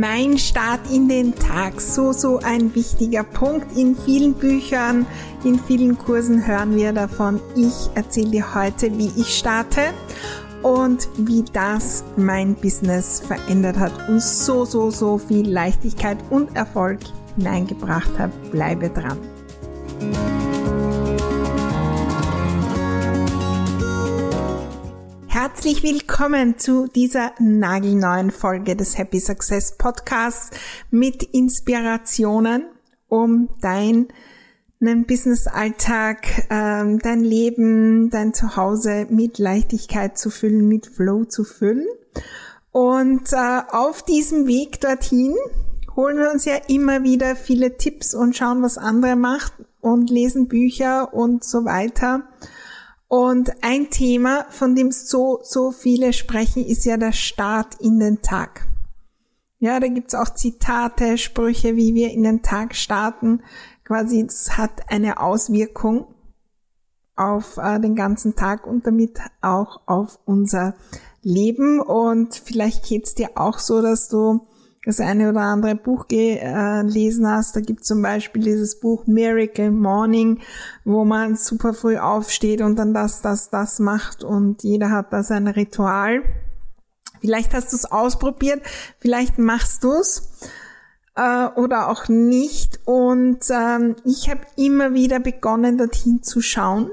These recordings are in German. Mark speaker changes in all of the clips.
Speaker 1: Mein Start in den Tag, so, so ein wichtiger Punkt. In vielen Büchern, in vielen Kursen hören wir davon. Ich erzähle dir heute, wie ich starte und wie das mein Business verändert hat und so, so, so viel Leichtigkeit und Erfolg hineingebracht hat. Bleibe dran. Herzlich willkommen zu dieser nagelneuen Folge des Happy Success Podcasts mit Inspirationen, um deinen Business-Alltag, ähm, dein Leben, dein Zuhause mit Leichtigkeit zu füllen, mit Flow zu füllen. Und äh, auf diesem Weg dorthin holen wir uns ja immer wieder viele Tipps und schauen, was andere machen und lesen Bücher und so weiter. Und ein Thema, von dem so, so viele sprechen, ist ja der Start in den Tag. Ja, da gibt's auch Zitate, Sprüche, wie wir in den Tag starten. Quasi, es hat eine Auswirkung auf äh, den ganzen Tag und damit auch auf unser Leben. Und vielleicht geht's dir auch so, dass du das eine oder andere Buch gelesen hast. Da gibt es zum Beispiel dieses Buch Miracle Morning, wo man super früh aufsteht und dann das, das, das macht und jeder hat da sein Ritual. Vielleicht hast du es ausprobiert, vielleicht machst du es äh, oder auch nicht. Und ähm, ich habe immer wieder begonnen, dorthin zu schauen,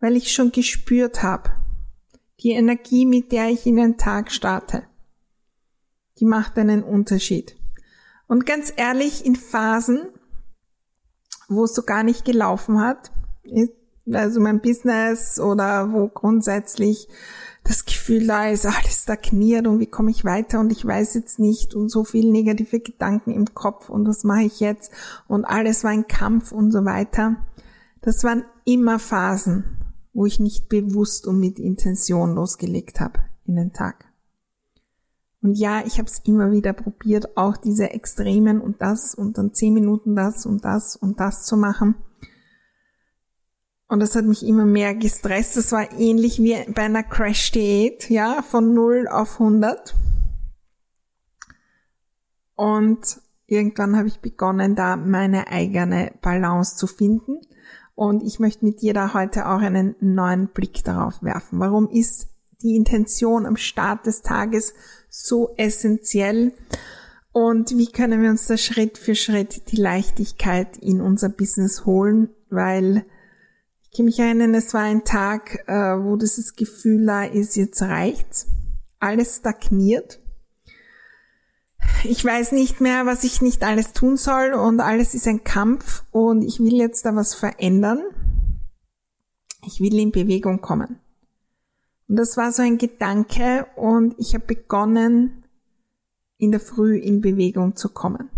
Speaker 1: weil ich schon gespürt habe, die Energie, mit der ich in den Tag starte die macht einen Unterschied. Und ganz ehrlich, in Phasen, wo es so gar nicht gelaufen hat, also mein Business oder wo grundsätzlich das Gefühl da ist, alles stagniert und wie komme ich weiter und ich weiß jetzt nicht und so viel negative Gedanken im Kopf und was mache ich jetzt und alles war ein Kampf und so weiter. Das waren immer Phasen, wo ich nicht bewusst und mit Intention losgelegt habe in den Tag. Und ja, ich habe es immer wieder probiert, auch diese Extremen und das und dann zehn Minuten das und das und das zu machen. Und das hat mich immer mehr gestresst. Das war ähnlich wie bei einer Crash-Diät, ja, von 0 auf 100. Und irgendwann habe ich begonnen, da meine eigene Balance zu finden. Und ich möchte mit dir da heute auch einen neuen Blick darauf werfen. Warum ist die Intention am Start des Tages so essentiell? Und wie können wir uns da Schritt für Schritt die Leichtigkeit in unser Business holen? Weil ich kann mich erinnern, es war ein Tag, äh, wo dieses Gefühl da ist, jetzt reicht's. Alles stagniert. Ich weiß nicht mehr, was ich nicht alles tun soll und alles ist ein Kampf und ich will jetzt da was verändern. Ich will in Bewegung kommen. Und das war so ein Gedanke und ich habe begonnen, in der Früh in Bewegung zu kommen.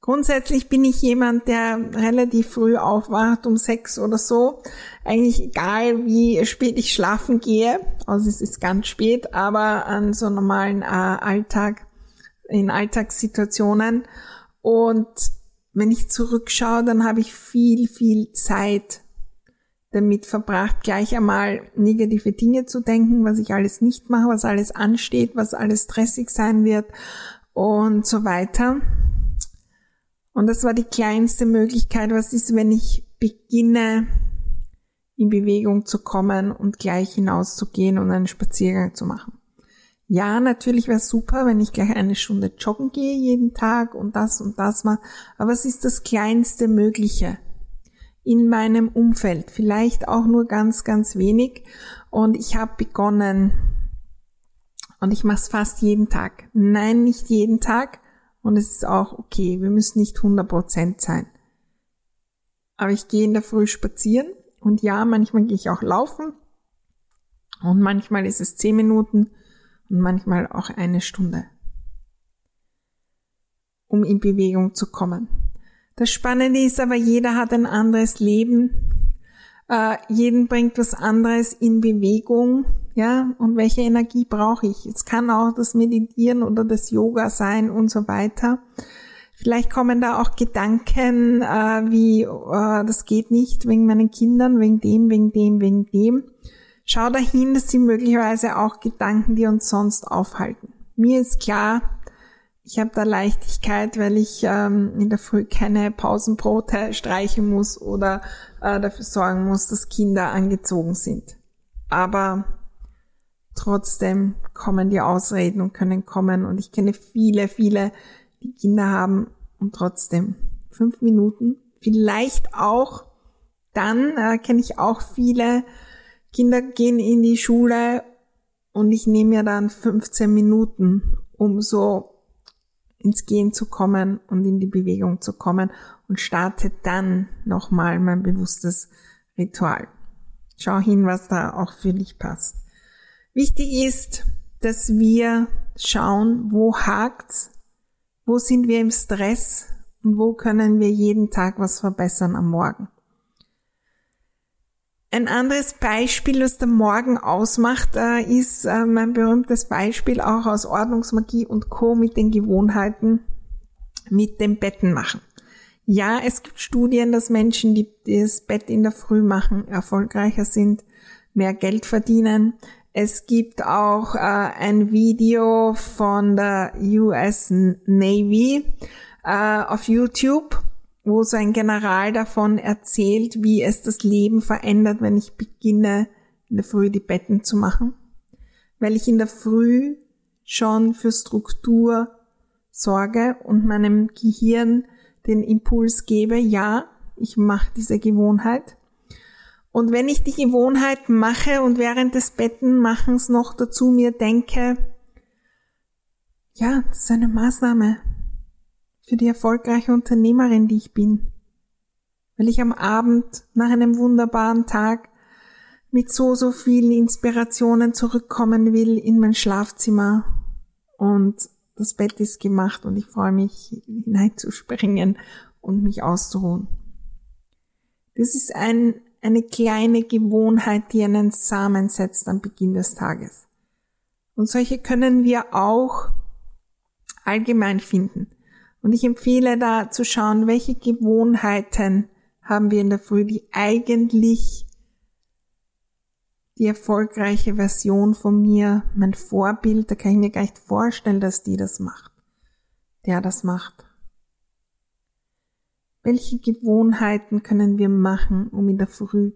Speaker 1: Grundsätzlich bin ich jemand, der relativ früh aufwacht, um sechs oder so. Eigentlich egal, wie spät ich schlafen gehe. Also es ist ganz spät, aber an so normalen äh, Alltag, in Alltagssituationen. Und wenn ich zurückschaue, dann habe ich viel, viel Zeit damit verbracht, gleich einmal negative Dinge zu denken, was ich alles nicht mache, was alles ansteht, was alles stressig sein wird und so weiter. Und das war die kleinste Möglichkeit, was ist, wenn ich beginne, in Bewegung zu kommen und gleich hinauszugehen und einen Spaziergang zu machen. Ja, natürlich wäre super, wenn ich gleich eine Stunde joggen gehe jeden Tag und das und das mache, aber es ist das kleinste Mögliche in meinem Umfeld, vielleicht auch nur ganz, ganz wenig. Und ich habe begonnen, Und ich mache es fast jeden Tag. Nein, nicht jeden Tag. Und es ist auch okay. Wir müssen nicht 100% sein. Aber ich gehe in der Früh spazieren. Und ja, manchmal gehe ich auch laufen. Und manchmal ist es 10 Minuten und manchmal auch eine Stunde, um in Bewegung zu kommen. Das Spannende ist aber, jeder hat ein anderes Leben. Äh, jeden bringt was anderes in Bewegung. Ja, und welche Energie brauche ich? Es kann auch das Meditieren oder das Yoga sein und so weiter. Vielleicht kommen da auch Gedanken äh, wie, äh, das geht nicht wegen meinen Kindern, wegen dem, wegen dem, wegen dem. Schau dahin, dass sie möglicherweise auch Gedanken, die uns sonst aufhalten. Mir ist klar, ich habe da Leichtigkeit, weil ich ähm, in der Früh keine Pausenbrote streichen muss oder äh, dafür sorgen muss, dass Kinder angezogen sind. Aber trotzdem kommen die Ausreden und können kommen. Und ich kenne viele, viele, die Kinder haben und trotzdem fünf Minuten. Vielleicht auch dann äh, kenne ich auch viele Kinder gehen in die Schule und ich nehme mir dann 15 Minuten, um so ins Gehen zu kommen und in die Bewegung zu kommen und starte dann nochmal mein bewusstes Ritual. Schau hin, was da auch für dich passt. Wichtig ist, dass wir schauen, wo hakt's, wo sind wir im Stress und wo können wir jeden Tag was verbessern am Morgen. Ein anderes Beispiel, was der Morgen ausmacht, äh, ist äh, mein berühmtes Beispiel auch aus Ordnungsmagie und Co. mit den Gewohnheiten mit dem Betten machen. Ja, es gibt Studien, dass Menschen, die das Bett in der Früh machen, erfolgreicher sind, mehr Geld verdienen. Es gibt auch äh, ein Video von der US Navy äh, auf YouTube, wo so ein General davon erzählt, wie es das Leben verändert, wenn ich beginne, in der Früh die Betten zu machen. Weil ich in der Früh schon für Struktur sorge und meinem Gehirn den Impuls gebe, ja, ich mache diese Gewohnheit. Und wenn ich die Gewohnheit mache und während des Bettenmachens noch dazu mir denke, ja, das ist eine Maßnahme für die erfolgreiche Unternehmerin, die ich bin. Weil ich am Abend nach einem wunderbaren Tag mit so, so vielen Inspirationen zurückkommen will in mein Schlafzimmer und das Bett ist gemacht und ich freue mich hineinzuspringen und mich auszuruhen. Das ist ein eine kleine Gewohnheit, die einen Samen setzt am Beginn des Tages. Und solche können wir auch allgemein finden. Und ich empfehle da zu schauen, welche Gewohnheiten haben wir in der Früh, die eigentlich die erfolgreiche Version von mir, mein Vorbild, da kann ich mir gar nicht vorstellen, dass die das macht, der das macht. Welche Gewohnheiten können wir machen, um in der Früh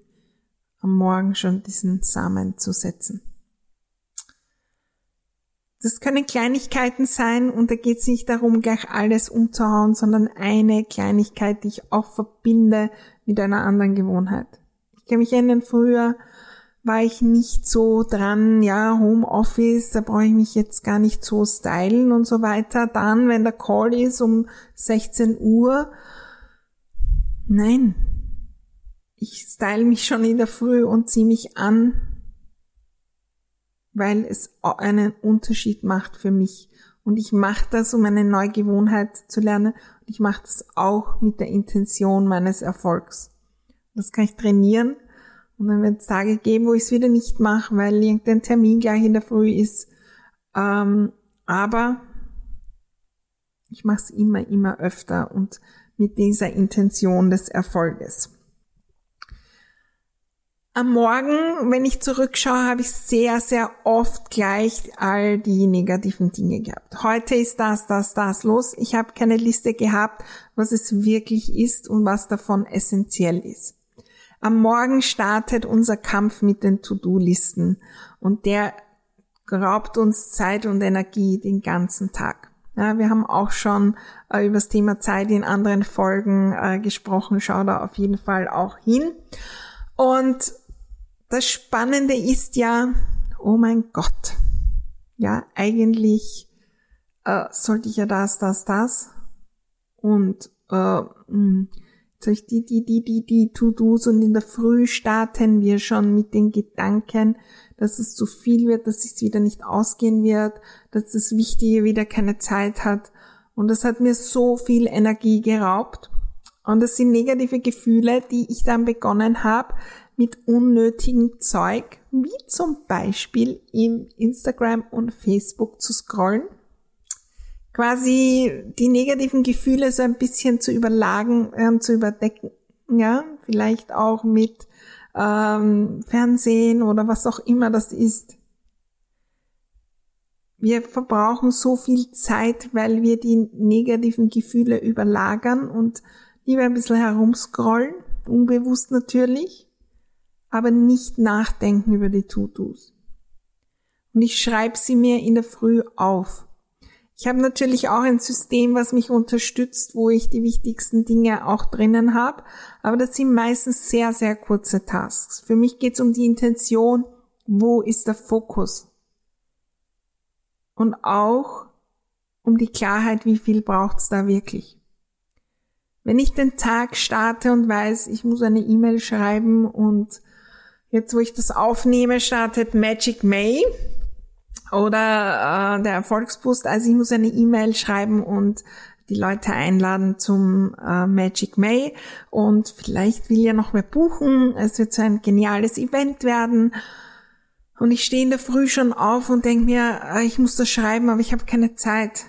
Speaker 1: am Morgen schon diesen Samen zu setzen? Das können Kleinigkeiten sein und da geht es nicht darum, gleich alles umzuhauen, sondern eine Kleinigkeit, die ich auch verbinde mit einer anderen Gewohnheit. Ich kann mich erinnern, früher war ich nicht so dran, ja, Homeoffice, da brauche ich mich jetzt gar nicht so stylen und so weiter. Dann, wenn der Call ist um 16 Uhr, Nein. Ich style mich schon in der Früh und ziehe mich an, weil es einen Unterschied macht für mich. Und ich mache das, um eine neue Gewohnheit zu lernen. Und ich mache das auch mit der Intention meines Erfolgs. Das kann ich trainieren. Und dann wird es Tage geben, wo ich es wieder nicht mache, weil irgendein Termin gleich in der Früh ist. Ähm, aber ich mache es immer, immer öfter. Und mit dieser Intention des Erfolges. Am Morgen, wenn ich zurückschaue, habe ich sehr, sehr oft gleich all die negativen Dinge gehabt. Heute ist das, das, das los. Ich habe keine Liste gehabt, was es wirklich ist und was davon essentiell ist. Am Morgen startet unser Kampf mit den To-Do-Listen und der raubt uns Zeit und Energie den ganzen Tag. Ja, wir haben auch schon äh, über das Thema Zeit in anderen Folgen äh, gesprochen. Schau da auf jeden Fall auch hin. Und das Spannende ist ja, oh mein Gott, Ja, eigentlich äh, sollte ich ja das, das, das. Und äh, hm, jetzt habe ich die, die, die, die, die To-Dos und in der Früh starten wir schon mit den Gedanken, dass es zu viel wird, dass es wieder nicht ausgehen wird, dass das Wichtige wieder keine Zeit hat. Und das hat mir so viel Energie geraubt. Und das sind negative Gefühle, die ich dann begonnen habe, mit unnötigem Zeug, wie zum Beispiel im Instagram und Facebook zu scrollen. Quasi die negativen Gefühle so ein bisschen zu überlagen, äh, zu überdecken. Ja, vielleicht auch mit ähm, Fernsehen oder was auch immer das ist. Wir verbrauchen so viel Zeit, weil wir die negativen Gefühle überlagern und lieber ein bisschen herumscrollen, unbewusst natürlich, aber nicht nachdenken über die To-Dos. Und ich schreibe sie mir in der Früh auf. Ich habe natürlich auch ein System, was mich unterstützt, wo ich die wichtigsten Dinge auch drinnen habe, aber das sind meistens sehr, sehr kurze Tasks. Für mich geht es um die Intention, wo ist der Fokus? Und auch um die Klarheit, wie viel braucht's da wirklich. Wenn ich den Tag starte und weiß, ich muss eine E-Mail schreiben und jetzt, wo ich das aufnehme, startet Magic May oder äh, der Erfolgsboost. Also ich muss eine E-Mail schreiben und die Leute einladen zum äh, Magic May und vielleicht will ja noch mehr buchen. Es wird so ein geniales Event werden. Und ich stehe in der Früh schon auf und denke mir, äh, ich muss das schreiben, aber ich habe keine Zeit.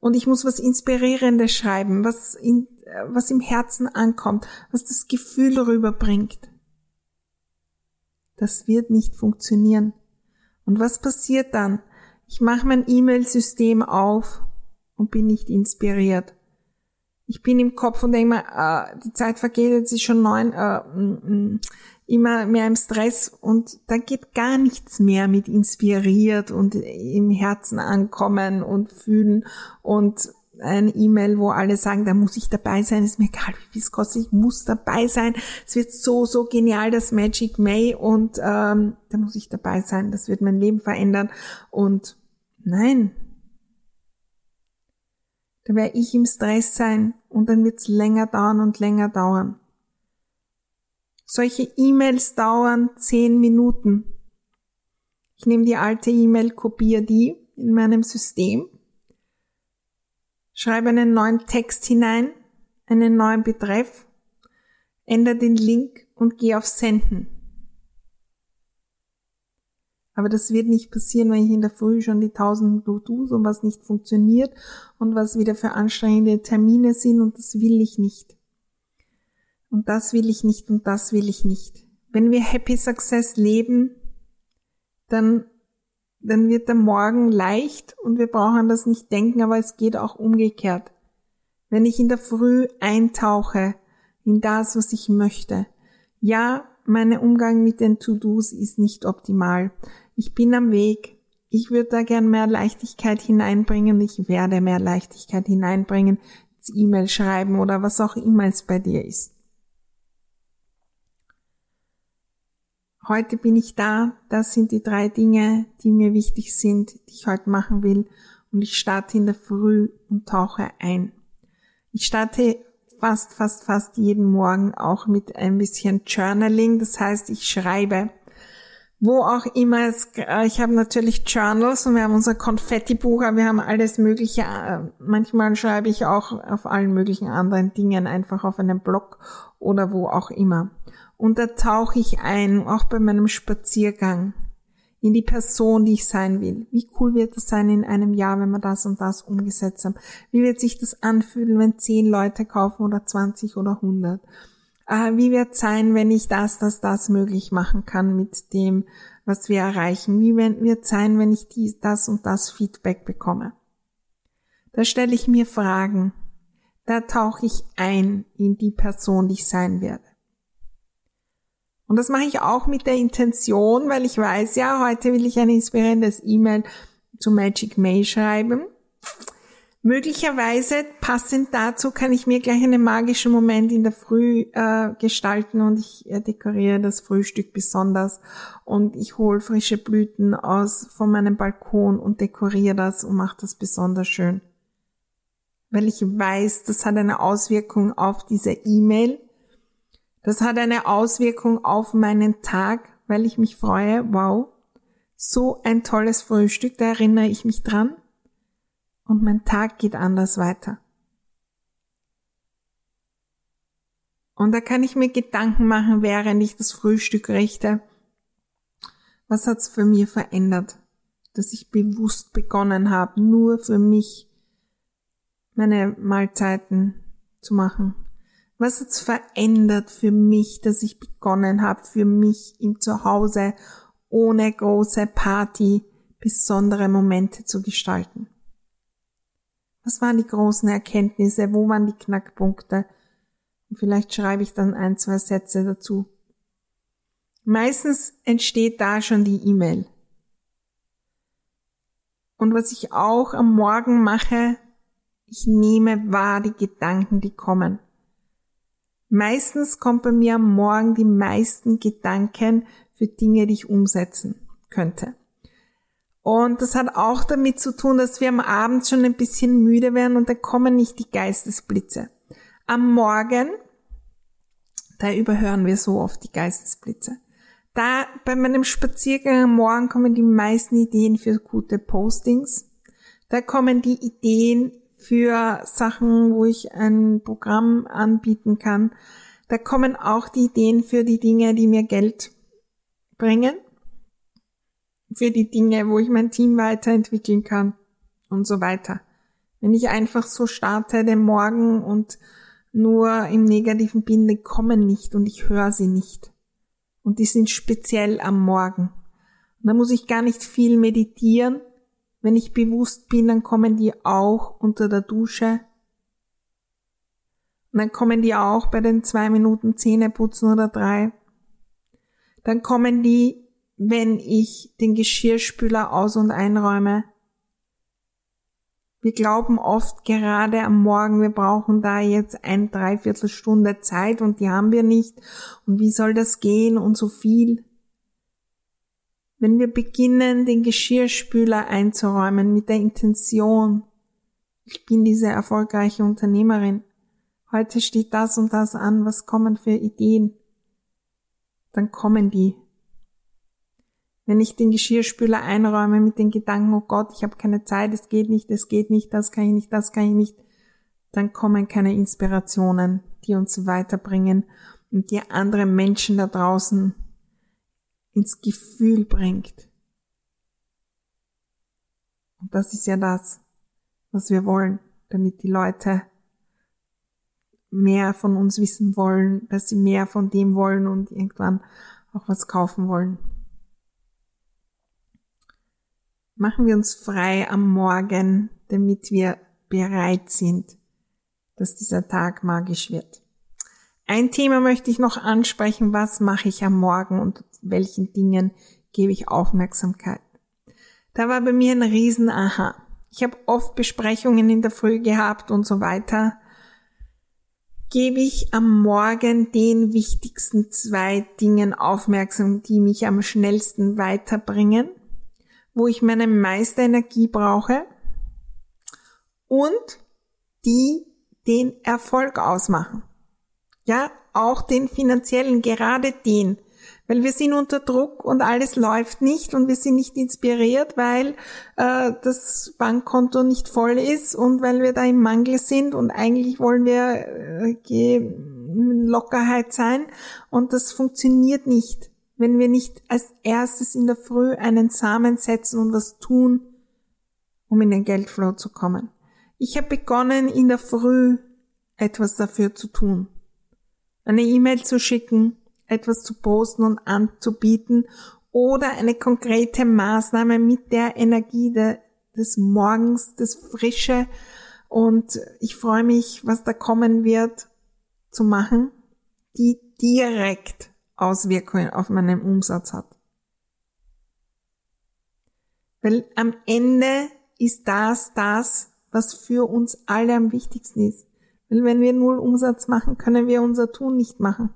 Speaker 1: Und ich muss was Inspirierendes schreiben, was, in, was im Herzen ankommt, was das Gefühl rüberbringt. Das wird nicht funktionieren. Und was passiert dann? Ich mache mein E-Mail-System auf und bin nicht inspiriert. Ich bin im Kopf und denke mir, äh, die Zeit vergeht, jetzt ist schon neun, äh, mm, mm, immer mehr im Stress und da geht gar nichts mehr mit inspiriert und im Herzen ankommen und fühlen und ein E-Mail, wo alle sagen, da muss ich dabei sein, ist mir egal, wie viel es kostet, ich muss dabei sein. Es wird so, so genial, das Magic May und ähm, da muss ich dabei sein, das wird mein Leben verändern. Und nein, da werde ich im Stress sein und dann wird es länger dauern und länger dauern. Solche E-Mails dauern zehn Minuten. Ich nehme die alte E-Mail, kopiere die in meinem System, schreibe einen neuen Text hinein, einen neuen Betreff, ändere den Link und gehe auf Senden. Aber das wird nicht passieren, wenn ich in der Früh schon die tausend To-Dos und was nicht funktioniert und was wieder für anstrengende Termine sind und das will ich nicht und das will ich nicht und das will ich nicht. Wenn wir Happy Success leben, dann, dann wird der Morgen leicht und wir brauchen das nicht denken, aber es geht auch umgekehrt. Wenn ich in der Früh eintauche in das, was ich möchte. Ja, mein Umgang mit den To-Dos ist nicht optimal. Ich bin am Weg. Ich würde da gern mehr Leichtigkeit hineinbringen. Ich werde mehr Leichtigkeit hineinbringen. E-Mail schreiben oder was auch immer es bei dir ist. Heute bin ich da, das sind die drei Dinge, die mir wichtig sind, die ich heute machen will. Und ich starte in der Früh und tauche ein. Ich starte fast, fast, fast jeden Morgen auch mit ein bisschen Journaling, das heißt, ich schreibe. Wo auch immer es, äh, ich habe natürlich Journals und wir haben unser Konfetti-Buch, aber wir haben alles mögliche, äh, manchmal schreibe ich auch auf allen möglichen anderen Dingen einfach auf einem Blog oder wo auch immer. Und da tauche ich ein, auch bei meinem Spaziergang, in die Person, die ich sein will. Wie cool wird es sein in einem Jahr, wenn wir das und das umgesetzt haben? Wie wird sich das anfühlen, wenn zehn Leute kaufen oder 20 oder 100? Äh, wie wird es sein, wenn ich das, das, das möglich machen kann mit dem, was wir erreichen? Wie wird es sein, wenn ich dies, das und das Feedback bekomme? Da stelle ich mir Fragen. Da tauche ich ein in die Person, die ich sein werde. Und das mache ich auch mit der Intention, weil ich weiß, ja, heute will ich ein inspirierendes E-Mail zu Magic May schreiben. Möglicherweise passend dazu kann ich mir gleich einen magischen Moment in der Früh äh, gestalten und ich äh, dekoriere das Frühstück besonders und ich hole frische Blüten aus von meinem Balkon und dekoriere das und mache das besonders schön. Weil ich weiß, das hat eine Auswirkung auf diese E-Mail. Das hat eine Auswirkung auf meinen Tag, weil ich mich freue, wow, so ein tolles Frühstück, da erinnere ich mich dran und mein Tag geht anders weiter. Und da kann ich mir Gedanken machen, während ich das Frühstück richte. Was hat's für mir verändert, dass ich bewusst begonnen habe, nur für mich meine Mahlzeiten zu machen? Was hat's verändert für mich, dass ich begonnen habe, für mich im Zuhause ohne große Party besondere Momente zu gestalten? Was waren die großen Erkenntnisse? Wo waren die Knackpunkte? Und vielleicht schreibe ich dann ein, zwei Sätze dazu. Meistens entsteht da schon die E-Mail. Und was ich auch am Morgen mache, ich nehme wahr die Gedanken, die kommen. Meistens kommt bei mir am Morgen die meisten Gedanken für Dinge, die ich umsetzen könnte. Und das hat auch damit zu tun, dass wir am Abend schon ein bisschen müde werden und da kommen nicht die Geistesblitze. Am Morgen, da überhören wir so oft die Geistesblitze. Da bei meinem Spaziergang am Morgen kommen die meisten Ideen für gute Postings. Da kommen die Ideen für Sachen, wo ich ein Programm anbieten kann. Da kommen auch die Ideen für die Dinge, die mir Geld bringen für die Dinge, wo ich mein Team weiterentwickeln kann und so weiter. Wenn ich einfach so starte den Morgen und nur im Negativen bin, die kommen nicht und ich höre sie nicht. Und die sind speziell am Morgen. Und da muss ich gar nicht viel meditieren. Wenn ich bewusst bin, dann kommen die auch unter der Dusche. Und dann kommen die auch bei den zwei Minuten Zähneputzen oder drei. Dann kommen die wenn ich den Geschirrspüler aus- und einräume. Wir glauben oft gerade am Morgen, wir brauchen da jetzt ein Dreiviertelstunde Zeit und die haben wir nicht. Und wie soll das gehen und so viel? Wenn wir beginnen, den Geschirrspüler einzuräumen mit der Intention, ich bin diese erfolgreiche Unternehmerin, heute steht das und das an, was kommen für Ideen, dann kommen die. Wenn ich den Geschirrspüler einräume mit den Gedanken, oh Gott, ich habe keine Zeit, es geht nicht, es geht nicht, das kann ich nicht, das kann ich nicht, dann kommen keine Inspirationen, die uns weiterbringen und die andere Menschen da draußen ins Gefühl bringt. Und das ist ja das, was wir wollen, damit die Leute mehr von uns wissen wollen, dass sie mehr von dem wollen und irgendwann auch was kaufen wollen. Machen wir uns frei am Morgen, damit wir bereit sind, dass dieser Tag magisch wird. Ein Thema möchte ich noch ansprechen. Was mache ich am Morgen und welchen Dingen gebe ich Aufmerksamkeit? Da war bei mir ein riesen Aha. Ich habe oft Besprechungen in der Früh gehabt und so weiter. Gebe ich am Morgen den wichtigsten zwei Dingen aufmerksam, die mich am schnellsten weiterbringen? wo ich meine meiste Energie brauche und die den Erfolg ausmachen. Ja, auch den finanziellen, gerade den. Weil wir sind unter Druck und alles läuft nicht und wir sind nicht inspiriert, weil äh, das Bankkonto nicht voll ist und weil wir da im Mangel sind und eigentlich wollen wir äh, Lockerheit sein und das funktioniert nicht wenn wir nicht als erstes in der Früh einen Samen setzen und was tun, um in den Geldflow zu kommen. Ich habe begonnen, in der Früh etwas dafür zu tun. Eine E-Mail zu schicken, etwas zu posten und anzubieten oder eine konkrete Maßnahme mit der Energie de, des Morgens, des Frische und ich freue mich, was da kommen wird, zu machen, die direkt Auswirkungen auf meinen Umsatz hat. Weil am Ende ist das das, was für uns alle am wichtigsten ist. Weil wenn wir null Umsatz machen, können wir unser Tun nicht machen.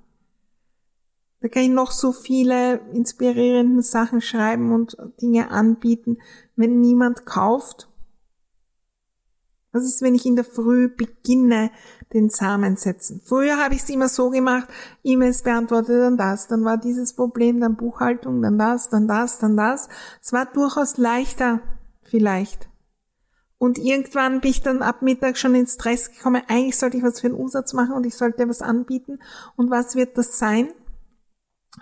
Speaker 1: Da kann ich noch so viele inspirierende Sachen schreiben und Dinge anbieten. Wenn niemand kauft, was ist, wenn ich in der Früh beginne, den Samen setzen? Früher habe ich es immer so gemacht, E-Mails beantwortet, dann das, dann war dieses Problem, dann Buchhaltung, dann das, dann das, dann das. Es war durchaus leichter, vielleicht. Und irgendwann bin ich dann ab Mittag schon in Stress gekommen. Eigentlich sollte ich was für den Umsatz machen und ich sollte was anbieten. Und was wird das sein?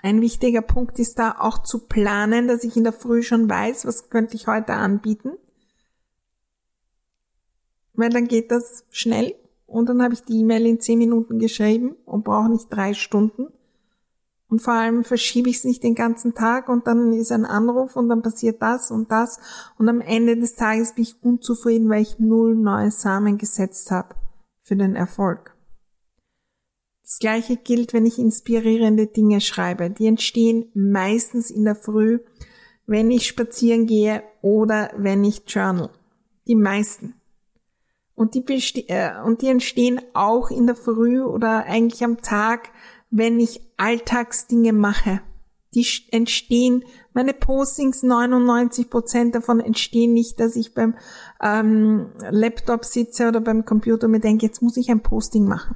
Speaker 1: Ein wichtiger Punkt ist da auch zu planen, dass ich in der Früh schon weiß, was könnte ich heute anbieten weil dann geht das schnell und dann habe ich die E-Mail in zehn Minuten geschrieben und brauche nicht drei Stunden. Und vor allem verschiebe ich es nicht den ganzen Tag und dann ist ein Anruf und dann passiert das und das und am Ende des Tages bin ich unzufrieden, weil ich null neue Samen gesetzt habe für den Erfolg. Das gleiche gilt, wenn ich inspirierende Dinge schreibe. Die entstehen meistens in der Früh, wenn ich spazieren gehe oder wenn ich journal. Die meisten. Und die, äh, und die entstehen auch in der Früh oder eigentlich am Tag, wenn ich Alltagsdinge mache. Die entstehen, meine Postings, 99 Prozent davon entstehen nicht, dass ich beim ähm, Laptop sitze oder beim Computer und mir denke, jetzt muss ich ein Posting machen.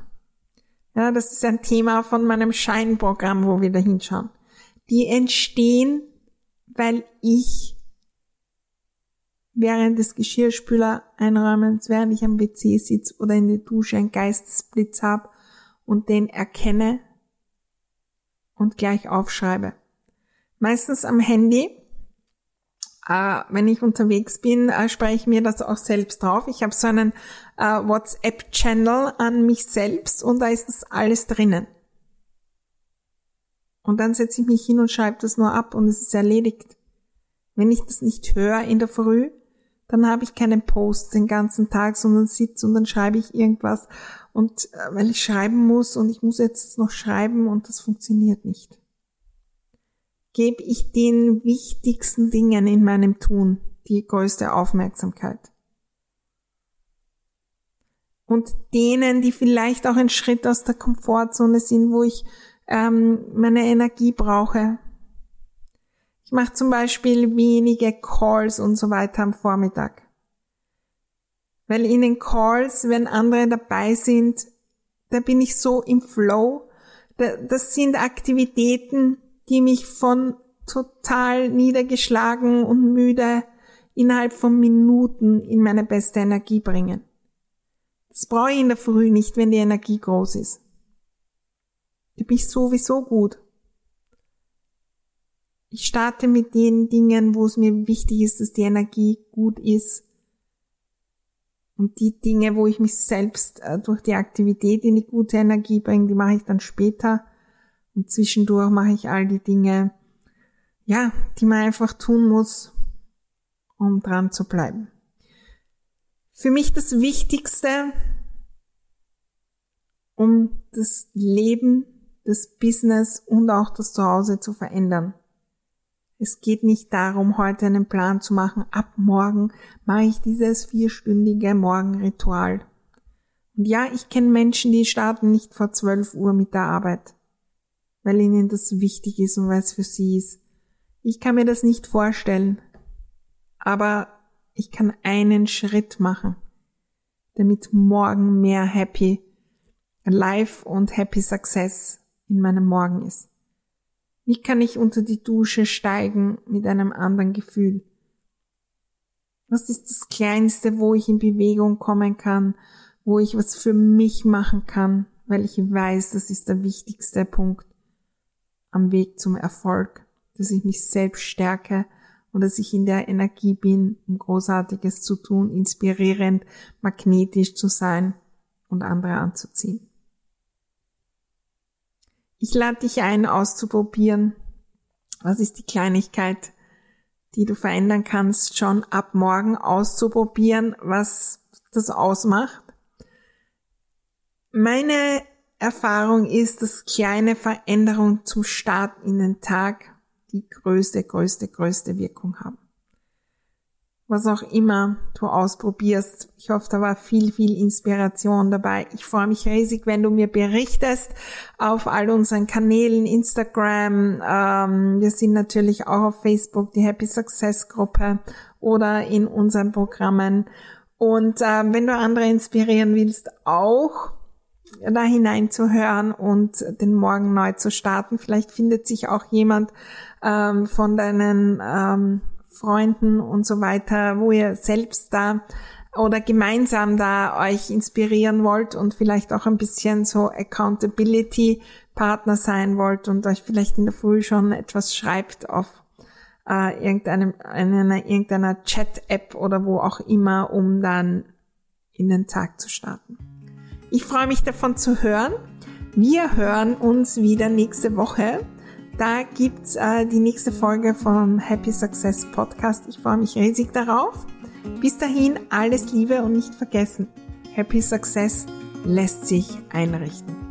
Speaker 1: Ja, das ist ein Thema von meinem Scheinprogramm, wo wir da hinschauen. Die entstehen, weil ich während des Geschirrspüler einräumens, während ich am WC sitze oder in der Dusche einen Geistesblitz habe und den erkenne und gleich aufschreibe. Meistens am Handy. Äh, wenn ich unterwegs bin, äh, spreche ich mir das auch selbst drauf. Ich habe so einen äh, WhatsApp-Channel an mich selbst und da ist das alles drinnen. Und dann setze ich mich hin und schreibe das nur ab und es ist erledigt. Wenn ich das nicht höre in der Früh, dann habe ich keinen Post den ganzen Tag, sondern sitze und dann schreibe ich irgendwas und weil ich schreiben muss und ich muss jetzt noch schreiben und das funktioniert nicht. Gebe ich den wichtigsten Dingen in meinem Tun die größte Aufmerksamkeit. Und denen, die vielleicht auch ein Schritt aus der Komfortzone sind, wo ich ähm, meine Energie brauche, ich mache zum Beispiel wenige Calls und so weiter am Vormittag. Weil in den Calls, wenn andere dabei sind, da bin ich so im Flow. Das sind Aktivitäten, die mich von total niedergeschlagen und müde innerhalb von Minuten in meine beste Energie bringen. Das brauche ich in der Früh nicht, wenn die Energie groß ist. Bin ich sowieso gut. Ich starte mit den Dingen, wo es mir wichtig ist, dass die Energie gut ist. Und die Dinge, wo ich mich selbst äh, durch die Aktivität in die gute Energie bringe, die mache ich dann später. Und zwischendurch mache ich all die Dinge, ja, die man einfach tun muss, um dran zu bleiben. Für mich das Wichtigste, um das Leben, das Business und auch das Zuhause zu verändern. Es geht nicht darum, heute einen Plan zu machen. Ab morgen mache ich dieses vierstündige Morgenritual. Und ja, ich kenne Menschen, die starten nicht vor 12 Uhr mit der Arbeit, weil ihnen das wichtig ist und weil es für sie ist. Ich kann mir das nicht vorstellen, aber ich kann einen Schritt machen, damit morgen mehr Happy Life und Happy Success in meinem Morgen ist. Wie kann ich unter die Dusche steigen mit einem anderen Gefühl? Was ist das Kleinste, wo ich in Bewegung kommen kann, wo ich was für mich machen kann, weil ich weiß, das ist der wichtigste Punkt am Weg zum Erfolg, dass ich mich selbst stärke und dass ich in der Energie bin, um Großartiges zu tun, inspirierend, magnetisch zu sein und andere anzuziehen. Ich lade dich ein, auszuprobieren. Was ist die Kleinigkeit, die du verändern kannst, schon ab morgen auszuprobieren, was das ausmacht? Meine Erfahrung ist, dass kleine Veränderungen zum Start in den Tag die größte, größte, größte Wirkung haben. was auch immer du ausprobierst. Ich hoffe, da war viel, viel Inspiration dabei. Ich freue mich riesig, wenn du mir berichtest auf all unseren Kanälen, Instagram. Ähm, wir sind natürlich auch auf Facebook, die Happy Success Gruppe oder in unseren Programmen. Und äh, wenn du andere inspirieren willst, auch da hineinzuhören und den Morgen neu zu starten. Vielleicht findet sich auch jemand ähm, von deinen ähm, Freunden und so weiter, wo ihr selbst da oder gemeinsam da euch inspirieren wollt und vielleicht auch ein bisschen so Accountability Partner sein wollt und euch vielleicht in der Früh schon etwas schreibt auf äh, irgendeinem, einer, irgendeiner Chat-App oder wo auch immer, um dann in den Tag zu starten. Ich freue mich davon zu hören. Wir hören uns wieder nächste Woche. Da gibt's äh, die nächste Folge vom Happy Success Podcast. Ich freue mich riesig darauf. Bis dahin alles Liebe und nicht vergessen, Happy Success lässt sich einrichten.